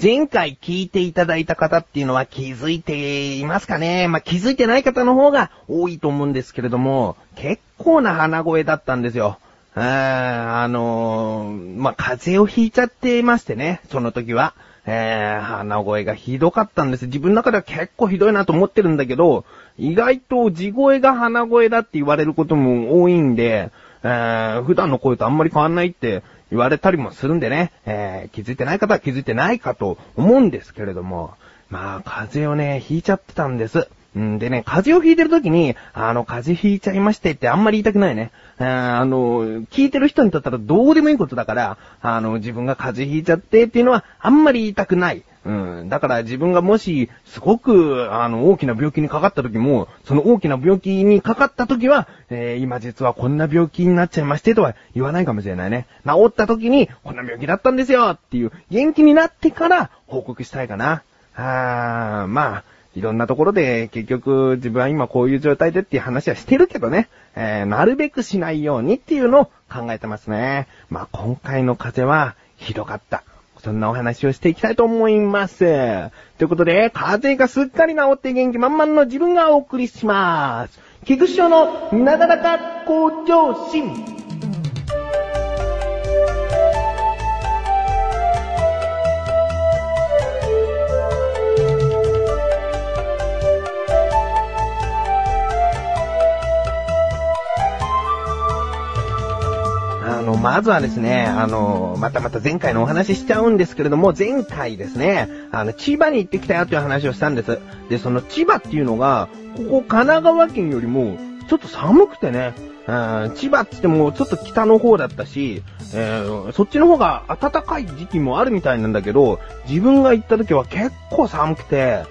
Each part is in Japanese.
前回聞いていただいた方っていうのは気づいていますかね？まあ、気づいてない方の方が多いと思うんですけれども、結構な鼻声だったんですよ。ああのー、まあ、風邪をひいちゃってましてね、その時は。えー、鼻声がひどかったんです。自分の中では結構ひどいなと思ってるんだけど、意外と地声が鼻声だって言われることも多いんで、えー、普段の声とあんまり変わんないって言われたりもするんでね、えー、気づいてない方は気づいてないかと思うんですけれども、まあ、風邪をね、ひいちゃってたんです。んでね、風邪をひいてる時に、あの、風邪ひいちゃいましてってあんまり言いたくないね。あの、聞いてる人にとったらどうでもいいことだから、あの、自分が風邪ひいちゃってっていうのはあんまり言いたくない。うん。だから自分がもし、すごく、あの、大きな病気にかかった時も、その大きな病気にかかった時は、えー、今実はこんな病気になっちゃいましてとは言わないかもしれないね。治った時に、こんな病気だったんですよっていう、元気になってから報告したいかな。あー、まあ、いろんなところで結局自分は今こういう状態でっていう話はしてるけどね、えー、なるべくしないようにっていうのを考えてますね。まあ今回の風邪はひどかった。そんなお話をしていきたいと思います。ということで、風邪がすっかり治って元気満々の自分がお送りします。菊師匠のなだらか向上心。まずはですね、あの、またまた前回のお話ししちゃうんですけれども、前回ですね、あの、千葉に行ってきたよという話をしたんです。で、その千葉っていうのが、ここ神奈川県よりも、ちょっと寒くてね、うん、千葉って言ってもちょっと北の方だったし、えー、そっちの方が暖かい時期もあるみたいなんだけど、自分が行った時は結構寒くて、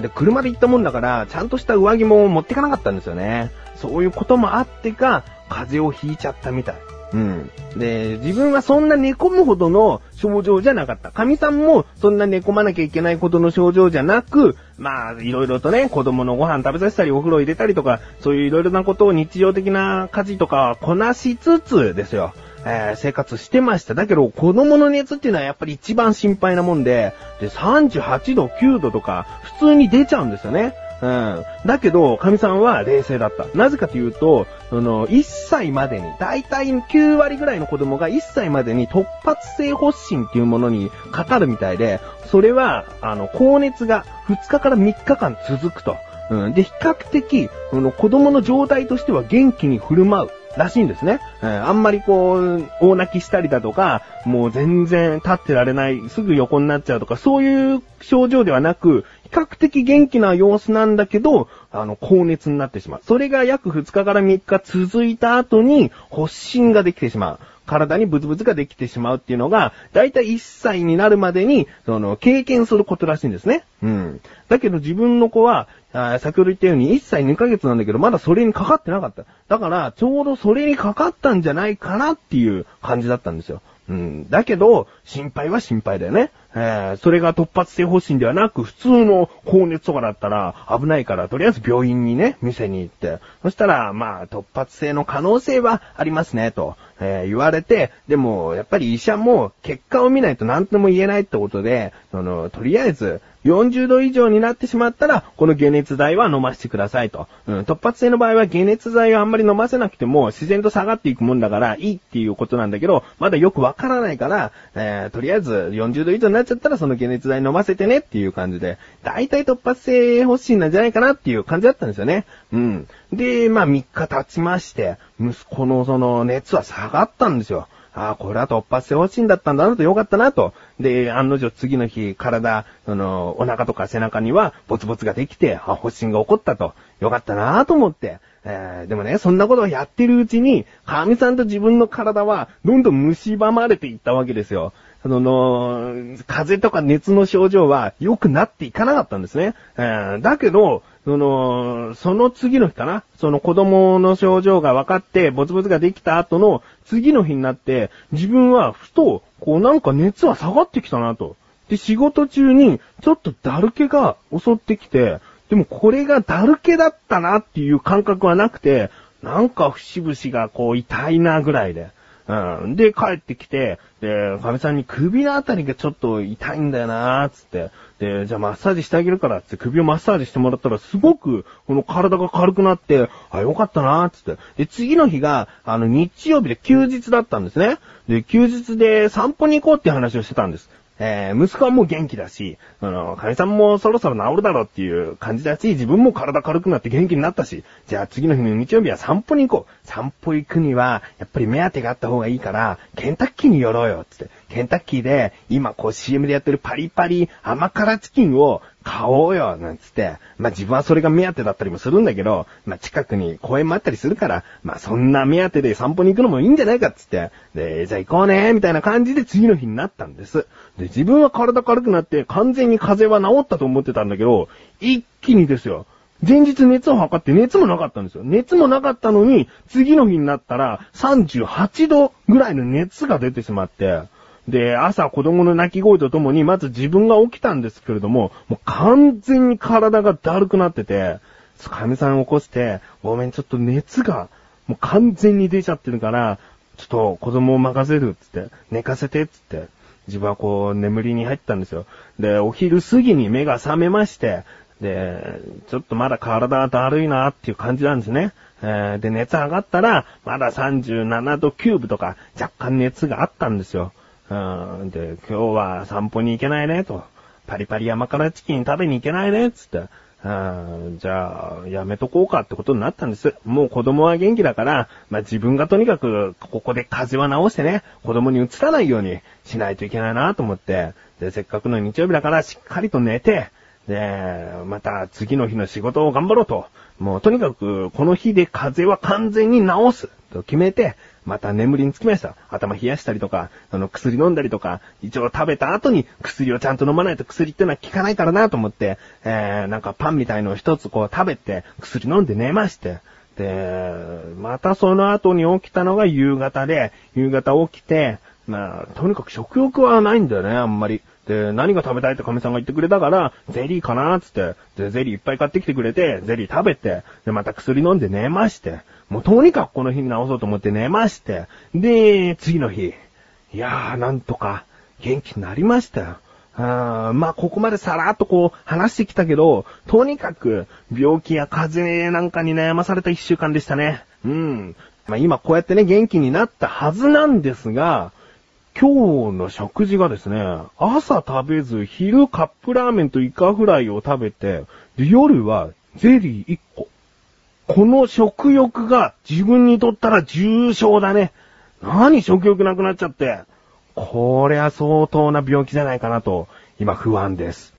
で、車で行ったもんだから、ちゃんとした上着も持ってかなかったんですよね。そういうこともあってか、風邪をひいちゃったみたい。うん。で、自分はそんな寝込むほどの症状じゃなかった。神さんもそんな寝込まなきゃいけないほどの症状じゃなく、まあ、いろいろとね、子供のご飯食べさせたり、お風呂入れたりとか、そういういろいろなことを日常的な家事とかこなしつつですよ。えー、生活してました。だけど、子供の熱っていうのはやっぱり一番心配なもんで、で、38度、9度とか、普通に出ちゃうんですよね。うん。だけど、神さんは冷静だった。なぜかというと、その、1歳までに、だいたい9割ぐらいの子供が1歳までに突発性発疹っていうものにかかるみたいで、それは、あの、高熱が2日から3日間続くと。うん。で、比較的、その子供の状態としては元気に振る舞う。らしいんですね。うん、あんまりこう、大泣きしたりだとか、もう全然立ってられない、すぐ横になっちゃうとか、そういう症状ではなく、較的元気な様子なんだけど、あの、高熱になってしまう。それが約2日から3日続いた後に、発疹ができてしまう。体にブツブツができてしまうっていうのが、だいたい1歳になるまでに、その、経験することらしいんですね。うん。だけど自分の子は、あ先ほど言ったように1歳2ヶ月なんだけど、まだそれにかかってなかった。だから、ちょうどそれにかかったんじゃないかなっていう感じだったんですよ。うん。だけど、心配は心配だよね。えー、それが突発性発疹ではなく、普通の高熱とかだったら危ないから、とりあえず病院にね、店に行って。そしたら、まあ、突発性の可能性はありますね、と、えー、言われて、でも、やっぱり医者も結果を見ないと何とも言えないってことで、その、とりあえず、40度以上になってしまったら、この解熱剤は飲ませてくださいと。うん、突発性の場合は解熱剤をあんまり飲ませなくても自然と下がっていくもんだからいいっていうことなんだけど、まだよくわからないから、えー、とりあえず40度以上になっちゃったらその解熱剤飲ませてねっていう感じで、大体突発性欲しいんじゃないかなっていう感じだったんですよね。うん。で、まあ3日経ちまして、息子のその熱は下がったんですよ。ああ、これは突発性方針だったんだなとよかったなと。で、案の定次の日、体、その、お腹とか背中には、ボツボツができて、あ、発疹が起こったと。よかったなと思って。えー、でもね、そんなことをやってるうちに、神さんと自分の体は、どんどん蝕まれていったわけですよ。その、風邪とか熱の症状は良くなっていかなかったんですね。えー、だけど、その、その次の日かなその子供の症状が分かって、ボツボツができた後の次の日になって、自分はふと、こうなんか熱は下がってきたなと。で、仕事中に、ちょっとだる気が襲ってきて、でもこれがだる気だったなっていう感覚はなくて、なんか節々がこう痛いなぐらいで。うん。で、帰ってきて、で、かみさんに首のあたりがちょっと痛いんだよなーつって。で、じゃあマッサージしてあげるからって首をマッサージしてもらったらすごく、この体が軽くなって、あ、よかったなーつって。で、次の日が、あの、日曜日で休日だったんですね。で、休日で散歩に行こうって話をしてたんです。えー、息子はもう元気だし、あの、かみさんもそろそろ治るだろうっていう感じだし、自分も体軽くなって元気になったし、じゃあ次の日の日曜日は散歩に行こう。散歩行くには、やっぱり目当てがあった方がいいから、ケンタッキーに寄ろうよ、つって。ケンタッキーで、今こう CM でやってるパリパリ甘辛チキンを買おうよ、なんつって。まあ自分はそれが目当てだったりもするんだけど、まあ近くに公園もあったりするから、まあそんな目当てで散歩に行くのもいいんじゃないかつって。で、じゃあ行こうね、みたいな感じで次の日になったんです。で、自分は体軽くなって完全に風邪は治ったと思ってたんだけど、一気にですよ。前日熱を測って熱もなかったんですよ。熱もなかったのに、次の日になったら38度ぐらいの熱が出てしまって、で、朝子供の泣き声とともに、まず自分が起きたんですけれども、もう完全に体がだるくなってて、かみさん起こして、ごめん、ちょっと熱が、もう完全に出ちゃってるから、ちょっと子供を任せるっつって、寝かせてっつって、自分はこう眠りに入ったんですよ。で、お昼過ぎに目が覚めまして、で、ちょっとまだ体がだるいなっていう感じなんですね。えーで、熱上がったら、まだ37度9分とか、若干熱があったんですよ。うん、で、今日は散歩に行けないね、と。パリパリ甘辛チキン食べに行けないね、つって。うんじゃあ、やめとこうかってことになったんです。もう子供は元気だから、まあ、自分がとにかく、ここで風邪は治してね、子供に移らないようにしないといけないなと思って、で、せっかくの日曜日だからしっかりと寝て、で、また次の日の仕事を頑張ろうと。もうとにかく、この日で風邪は完全に治すと決めて、また眠りにつきました。頭冷やしたりとか、あの、薬飲んだりとか、一応食べた後に薬をちゃんと飲まないと薬ってのは効かないからなと思って、えー、なんかパンみたいのを一つこう食べて、薬飲んで寝まして、で、またその後に起きたのが夕方で、夕方起きて、まあ、とにかく食欲はないんだよね、あんまり。で、何が食べたいって神さんが言ってくれたから、ゼリーかなーつって、で、ゼリーいっぱい買ってきてくれて、ゼリー食べて、で、また薬飲んで寝まして、もうとにかくこの日に治そうと思って寝まして、で、次の日、いやー、なんとか、元気になりましたよ。あまあ、ここまでさらっとこう話してきたけど、とにかく病気や風邪なんかに悩まされた一週間でしたね。うん。まあ、今こうやってね、元気になったはずなんですが、今日の食事がですね、朝食べず、昼カップラーメンとイカフライを食べて、で夜はゼリー1個。この食欲が自分にとったら重症だね。何食欲なくなっちゃって。こりゃ相当な病気じゃないかなと、今不安です。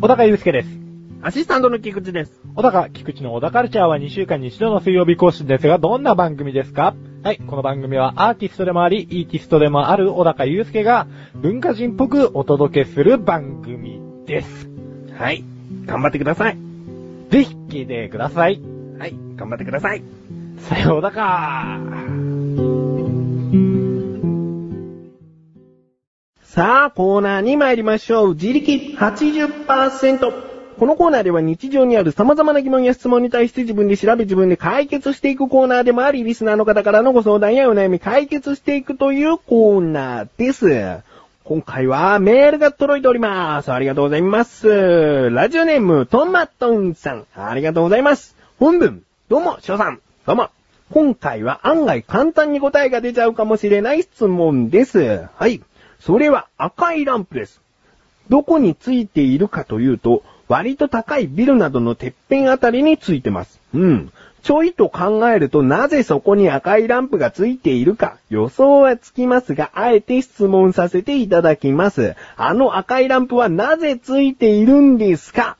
小高祐介です。アシスタントの菊池です。小高、菊池の小高カルチャーは2週間に一度の水曜日更新ですが、どんな番組ですか？はい、この番組はアーティストでもあり、イーティストでもある小高祐介が文化人っぽくお届けする番組です。はい。頑張ってください。ぜひ聞いてください。はい。頑張ってください。さようだかさあ、コーナーに参りましょう。自力80%。このコーナーでは日常にある様々な疑問や質問に対して自分で調べ自分で解決していくコーナーでもあり、リスナーの方からのご相談やお悩み解決していくというコーナーです。今回はメールが届いております。ありがとうございます。ラジオネーム、トマトンさん。ありがとうございます。本文、どうも、翔さん。どうも。今回は案外簡単に答えが出ちゃうかもしれない質問です。はい。それは赤いランプです。どこについているかというと、割と高いビルなどのてっぺんあたりについてます。うん。ちょいと考えるとなぜそこに赤いランプがついているか予想はつきますが、あえて質問させていただきます。あの赤いランプはなぜついているんですか？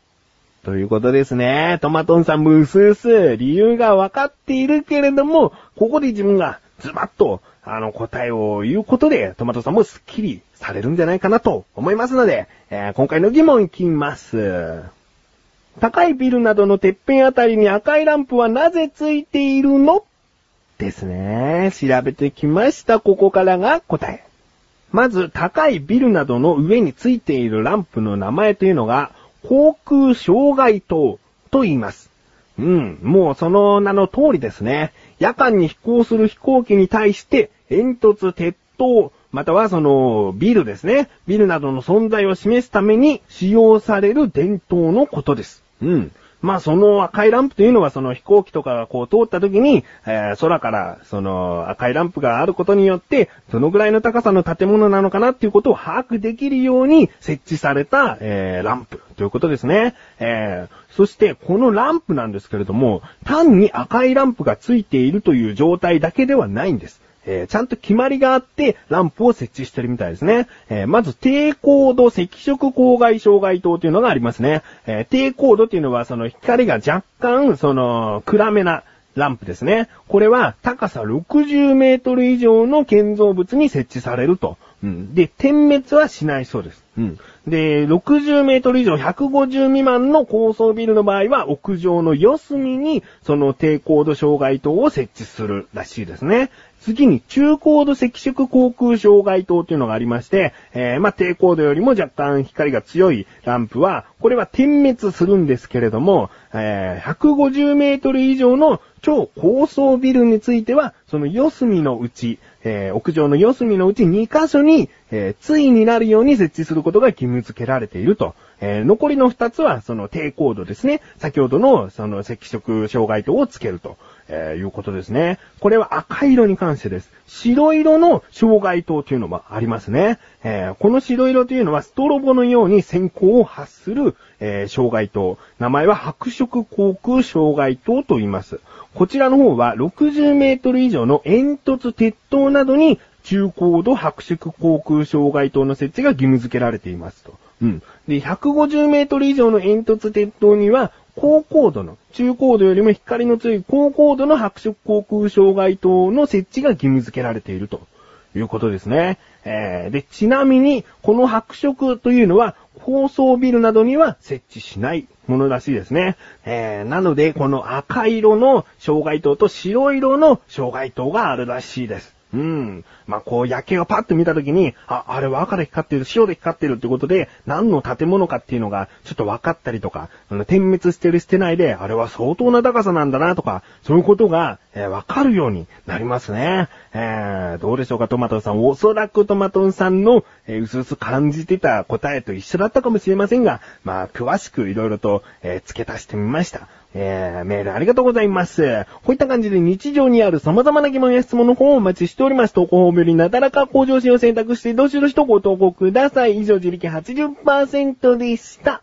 ということですね。トマトンさんもうすうす理由がわかっているけれども、ここで自分がズバッとあの答えを言うことで、トマトさんもスッキリされるんじゃないかなと思いますので、えー今回の疑問いきます。高いビルなどのてっぺんあたりに赤いランプはなぜついているの？ですね。調べてきました。ここからが答え。まず、高いビルなどの上についているランプの名前というのが、航空障害灯と言います。うん、もうその名の通りですね。夜間に飛行する飛行機に対して、煙突、鉄塔、またはその、ビルですね。ビルなどの存在を示すために使用される伝統のことです。うん。まあその赤いランプというのはその飛行機とかがこう通った時に、えー空からその赤いランプがあることによって、どのぐらいの高さの建物なのかなっていうことを把握できるように設置された、えーランプということですね。えーそしてこのランプなんですけれども、単に赤いランプがついているという状態だけではないんです。えーちゃんと決まりがあって、ランプを設置してるみたいですね。えーまず、低高度赤色光害障害灯というのがありますね。えー低高度というのは、その光が若干、その、暗めな、ランプですね。これは高さ60メートル以上の建造物に設置されると。うん。で、点滅はしないそうです。うん。で、60メートル以上150未満の高層ビルの場合は屋上の四隅にその低高度障害灯を設置するらしいですね。次に中高度赤色航空障害灯というのがありまして、えー、まあ、低高度よりも若干光が強いランプは、これは点滅するんですけれども、えー、150メートル以上の超高層ビルについては、その四隅のうち、えー屋上の四隅のうち2箇所に、えー、対になるように設置することが義務付けられていると。えー残りの2つは、その低高度ですね。先ほどの、その赤色障害灯をつけると。えーいうことですね。これは赤色に関してです。白色の障害灯というのもありますね。えーこの白色というのはストロボのように閃光を発する、えー障害灯。名前は白色航空障害灯と言います。こちらの方は60メートル以上の煙突鉄塔などに中高度白色航空障害灯の設置が義務付けられていますと。うん。で、150メートル以上の煙突鉄塔には、高高度の、中高度よりも光の強い高高度の白色航空障害灯の設置が義務付けられているということですね。えー、で、ちなみに、この白色というのは、高層ビルなどには設置しないものらしいですね。えー、なので、この赤色の障害灯と白色の障害灯があるらしいです。うん。まあ、こう夜景をパッと見たときに、あ、あれは赤で光ってる、白で光ってるってことで、何の建物かっていうのがちょっと分かったりとか、あの点滅してるしてないで、あれは相当な高さなんだなとか、そういうことが、えー分かるようになりますね。えー、どうでしょうか、トマトンさん。おそらくトマトンさんの、えー、うすうす感じてた答えと一緒だったかもしれませんが、まあ、詳しくいろいろと、えー付け足してみました。えー、メールありがとうございます。こういった感じで日常にある様々な疑問や質問の方をお待ちしております。投稿法よりなだらか向上心を選択して、どしどしとご投稿ください。以上、自力80%でした。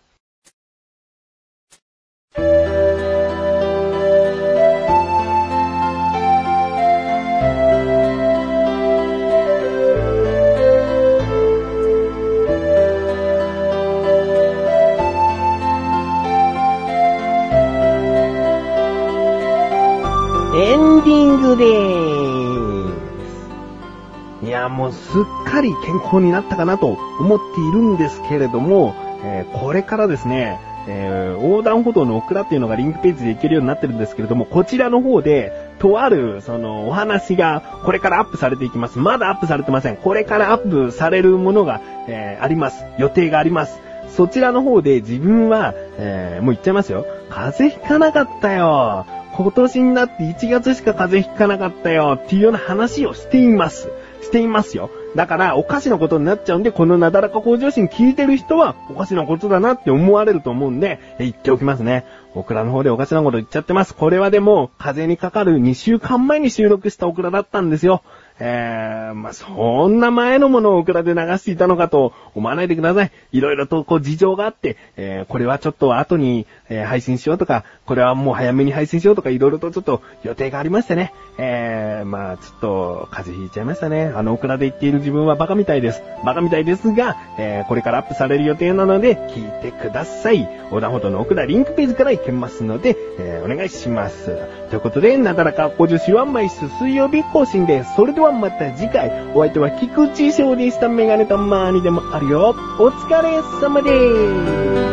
す。っかり健康になったかなと思っているんですけれども、えーこれからですね、えー横断歩道のオクラっていうのがリンクページでいけるようになってるんですけれども、こちらの方で、とある、その、お話が、これからアップされていきます。まだアップされてません。これからアップされるものが、えーあります。予定があります。そちらの方で自分は、えーもう言っちゃいますよ。風邪ひかなかったよ。今年になって1月しか風邪ひかなかったよっていうような話をしています。していますよ。だから、おかしなことになっちゃうんで、このなだらか向上心聞いてる人は、おかしなことだなって思われると思うんで、言っておきますね。オクラの方でおかしなこと言っちゃってます。これはでも、風にかかる2週間前に収録したオクラだったんですよ。えー、まあ、そんな前のものをオクラで流していたのかと思わないでください。いろいろとこう事情があって、えー、これはちょっと後に、えー配信しようとか、これはもう早めに配信しようとか、いろいろとちょっと予定がありましてね。えー、まあ、ちょっと風邪ひいちゃいましたね。あのオクラで言っている自分はバカみたいです。バカみたいですが、えー、これからアップされる予定なので、聞いてください。横断歩道のオクラリンクページから行けますので、えー、お願いします。ということで、なだらか向上心は毎週水曜日更新です。それではまた次回、お相手は菊池翔でした。メガネたまーにでもあるよ。お疲れ様です。